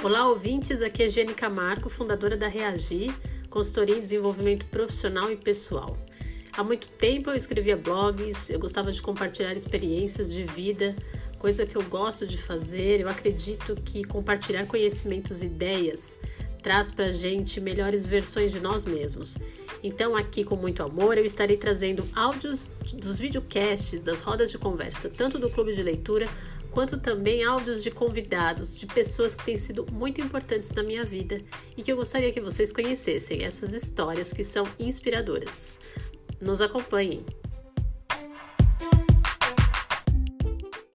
Olá, ouvintes. Aqui é Jane Camargo, fundadora da Reagir, consultoria em desenvolvimento profissional e pessoal. Há muito tempo eu escrevia blogs, eu gostava de compartilhar experiências de vida, coisa que eu gosto de fazer. Eu acredito que compartilhar conhecimentos e ideias traz para gente melhores versões de nós mesmos. Então, aqui com muito amor, eu estarei trazendo áudios dos videocasts, das rodas de conversa, tanto do Clube de Leitura quanto também áudios de convidados, de pessoas que têm sido muito importantes na minha vida e que eu gostaria que vocês conhecessem essas histórias que são inspiradoras. Nos acompanhem!